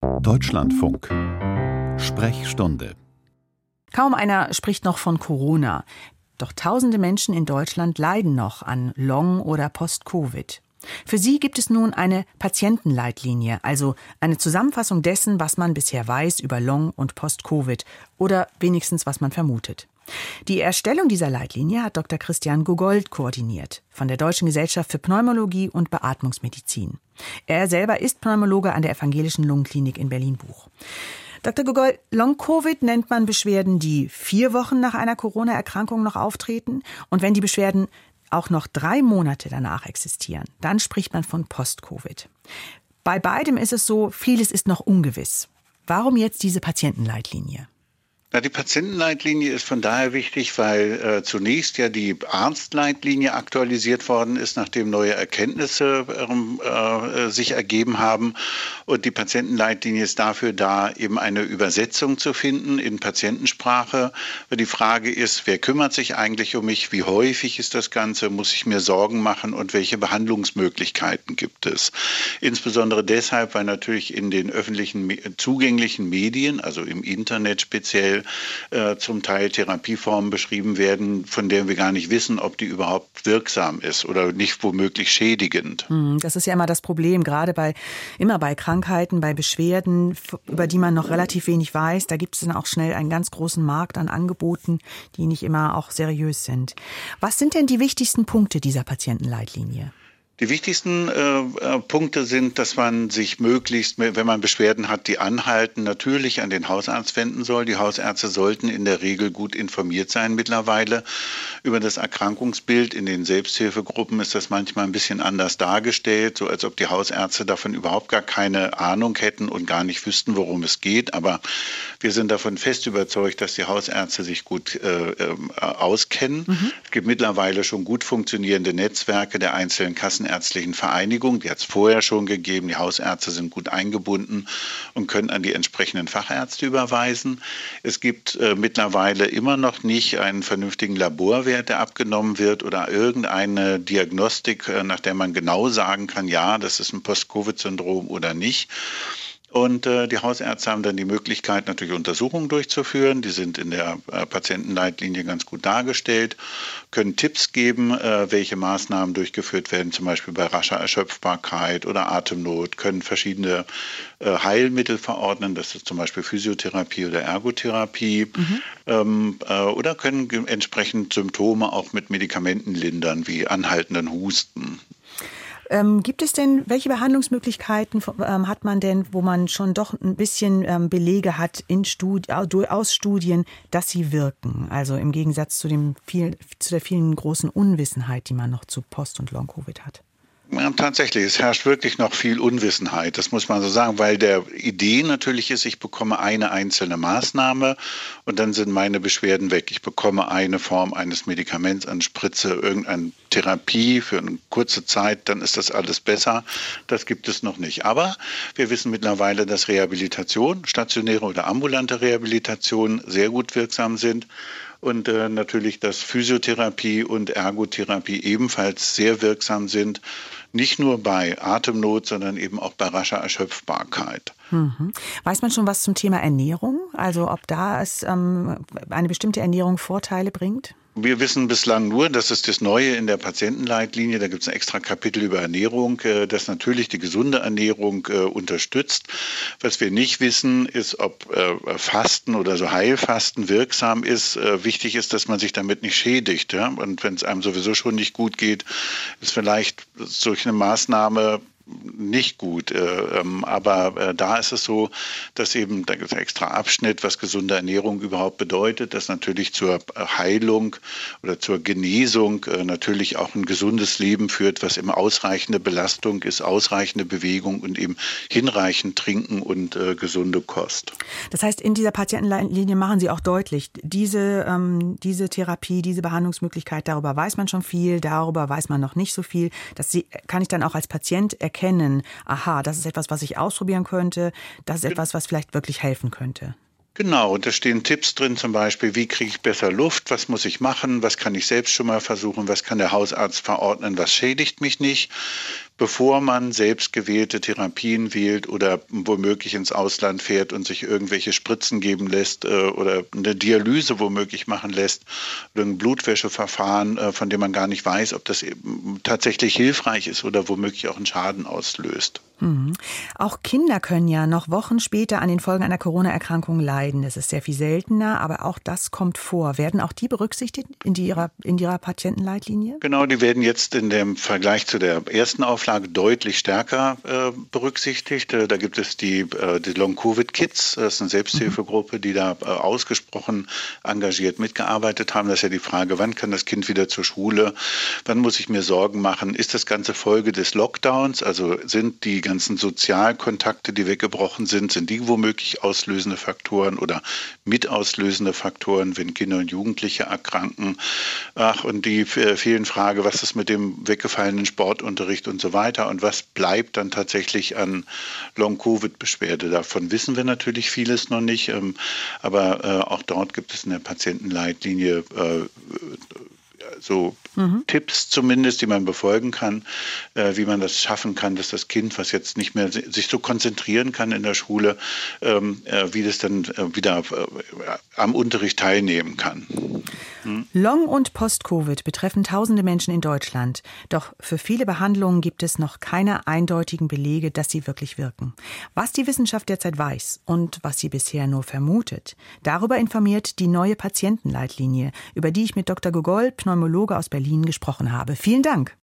Deutschlandfunk Sprechstunde Kaum einer spricht noch von Corona. Doch tausende Menschen in Deutschland leiden noch an Long- oder Post-Covid. Für sie gibt es nun eine Patientenleitlinie, also eine Zusammenfassung dessen, was man bisher weiß über Long- und Post-Covid oder wenigstens was man vermutet. Die Erstellung dieser Leitlinie hat Dr. Christian Gogold koordiniert von der Deutschen Gesellschaft für Pneumologie und Beatmungsmedizin. Er selber ist Pneumologe an der Evangelischen Lungenklinik in Berlin-Buch. Dr. Gogold, Long-Covid nennt man Beschwerden, die vier Wochen nach einer Corona-Erkrankung noch auftreten. Und wenn die Beschwerden auch noch drei Monate danach existieren, dann spricht man von Post-Covid. Bei beidem ist es so, vieles ist noch ungewiss. Warum jetzt diese Patientenleitlinie? Na, die Patientenleitlinie ist von daher wichtig, weil äh, zunächst ja die Arztleitlinie aktualisiert worden ist, nachdem neue Erkenntnisse ähm, äh, sich ergeben haben. Und die Patientenleitlinie ist dafür da, eben eine Übersetzung zu finden in Patientensprache. Die Frage ist, wer kümmert sich eigentlich um mich? Wie häufig ist das Ganze? Muss ich mir Sorgen machen? Und welche Behandlungsmöglichkeiten gibt es? Insbesondere deshalb, weil natürlich in den öffentlichen zugänglichen Medien, also im Internet speziell, äh, zum Teil Therapieformen beschrieben werden, von denen wir gar nicht wissen, ob die überhaupt wirksam ist oder nicht womöglich schädigend. Hm, das ist ja immer das Problem, gerade bei immer bei Krankheiten, bei Beschwerden, über die man noch relativ wenig weiß. Da gibt es dann auch schnell einen ganz großen Markt an Angeboten, die nicht immer auch seriös sind. Was sind denn die wichtigsten Punkte dieser Patientenleitlinie? Die wichtigsten äh, äh, Punkte sind, dass man sich möglichst, wenn man Beschwerden hat, die anhalten, natürlich an den Hausarzt wenden soll. Die Hausärzte sollten in der Regel gut informiert sein mittlerweile über das Erkrankungsbild. In den Selbsthilfegruppen ist das manchmal ein bisschen anders dargestellt, so als ob die Hausärzte davon überhaupt gar keine Ahnung hätten und gar nicht wüssten, worum es geht. Aber wir sind davon fest überzeugt, dass die Hausärzte sich gut äh, äh, auskennen. Mhm. Es gibt mittlerweile schon gut funktionierende Netzwerke der einzelnen Kassen Kassenärztlichen Vereinigung. Die hat es vorher schon gegeben. Die Hausärzte sind gut eingebunden und können an die entsprechenden Fachärzte überweisen. Es gibt äh, mittlerweile immer noch nicht einen vernünftigen Laborwert, der abgenommen wird oder irgendeine Diagnostik, äh, nach der man genau sagen kann, ja, das ist ein Post-Covid-Syndrom oder nicht. Und äh, die Hausärzte haben dann die Möglichkeit, natürlich Untersuchungen durchzuführen. Die sind in der äh, Patientenleitlinie ganz gut dargestellt, können Tipps geben, äh, welche Maßnahmen durchgeführt werden, zum Beispiel bei rascher Erschöpfbarkeit oder Atemnot, können verschiedene äh, Heilmittel verordnen, das ist zum Beispiel Physiotherapie oder Ergotherapie, mhm. ähm, äh, oder können entsprechend Symptome auch mit Medikamenten lindern, wie anhaltenden Husten. Ähm, gibt es denn, welche Behandlungsmöglichkeiten ähm, hat man denn, wo man schon doch ein bisschen ähm, Belege hat in Studi aus Studien, dass sie wirken? Also im Gegensatz zu, dem viel, zu der vielen großen Unwissenheit, die man noch zu Post- und Long-Covid hat. Ja, tatsächlich, es herrscht wirklich noch viel Unwissenheit, das muss man so sagen, weil der Idee natürlich ist, ich bekomme eine einzelne Maßnahme und dann sind meine Beschwerden weg. Ich bekomme eine Form eines Medikaments, eine Spritze, irgendeine Therapie für eine kurze Zeit, dann ist das alles besser. Das gibt es noch nicht. Aber wir wissen mittlerweile, dass Rehabilitation, stationäre oder ambulante Rehabilitation sehr gut wirksam sind und äh, natürlich, dass Physiotherapie und Ergotherapie ebenfalls sehr wirksam sind, nicht nur bei Atemnot, sondern eben auch bei rascher Erschöpfbarkeit. Mhm. Weiß man schon was zum Thema Ernährung? Also ob da es ähm, eine bestimmte Ernährung Vorteile bringt? Wir wissen bislang nur, das ist das Neue in der Patientenleitlinie, da gibt es ein extra Kapitel über Ernährung, äh, das natürlich die gesunde Ernährung äh, unterstützt. Was wir nicht wissen, ist, ob äh, Fasten oder so Heilfasten wirksam ist. Wichtig ist, dass man sich damit nicht schädigt. Und wenn es einem sowieso schon nicht gut geht, ist vielleicht solch eine Maßnahme nicht gut. Äh, ähm, aber äh, da ist es so, dass eben, es extra Abschnitt, was gesunde Ernährung überhaupt bedeutet, dass natürlich zur Heilung oder zur Genesung äh, natürlich auch ein gesundes Leben führt, was eben ausreichende Belastung ist, ausreichende Bewegung und eben hinreichend Trinken und gesunde Kost. Das heißt, in dieser Patientenlinie machen Sie auch deutlich, diese, ähm, diese Therapie, diese Behandlungsmöglichkeit, darüber weiß man schon viel, darüber weiß man noch nicht so viel. Das kann ich dann auch als Patient erkennen erkennen, aha, das ist etwas, was ich ausprobieren könnte, das ist etwas, was vielleicht wirklich helfen könnte. Genau, und da stehen Tipps drin, zum Beispiel, wie kriege ich besser Luft, was muss ich machen, was kann ich selbst schon mal versuchen, was kann der Hausarzt verordnen, was schädigt mich nicht. Bevor man selbst gewählte Therapien wählt oder womöglich ins Ausland fährt und sich irgendwelche Spritzen geben lässt äh, oder eine Dialyse womöglich machen lässt oder ein Blutwäscheverfahren, äh, von dem man gar nicht weiß, ob das tatsächlich hilfreich ist oder womöglich auch einen Schaden auslöst. Mhm. Auch Kinder können ja noch Wochen später an den Folgen einer Corona-Erkrankung leiden. Das ist sehr viel seltener, aber auch das kommt vor. Werden auch die berücksichtigt in, ihrer, in Ihrer Patientenleitlinie? Genau, die werden jetzt in dem Vergleich zu der ersten Auflage deutlich stärker äh, berücksichtigt. Äh, da gibt es die, äh, die Long-Covid-Kids. Das ist eine Selbsthilfegruppe, die da äh, ausgesprochen engagiert mitgearbeitet haben. Das ist ja die Frage, wann kann das Kind wieder zur Schule? Wann muss ich mir Sorgen machen? Ist das Ganze Folge des Lockdowns? Also sind die ganzen Sozialkontakte, die weggebrochen sind, sind die womöglich auslösende Faktoren oder mitauslösende Faktoren, wenn Kinder und Jugendliche erkranken. Ach, und die äh, vielen Frage, was ist mit dem weggefallenen Sportunterricht und so weiter und was bleibt dann tatsächlich an Long-Covid-Beschwerde. Davon wissen wir natürlich vieles noch nicht, ähm, aber äh, auch dort gibt es in der Patientenleitlinie äh, so mhm. Tipps zumindest, die man befolgen kann, äh, wie man das schaffen kann, dass das Kind, was jetzt nicht mehr sich so konzentrieren kann in der Schule, ähm, äh, wie das dann äh, wieder äh, am Unterricht teilnehmen kann. Mhm. Long- und Post-Covid betreffen tausende Menschen in Deutschland. Doch für viele Behandlungen gibt es noch keine eindeutigen Belege, dass sie wirklich wirken. Was die Wissenschaft derzeit weiß und was sie bisher nur vermutet, darüber informiert die neue Patientenleitlinie, über die ich mit Dr. Gogol, Pneumologe aus Berlin, gesprochen habe. Vielen Dank.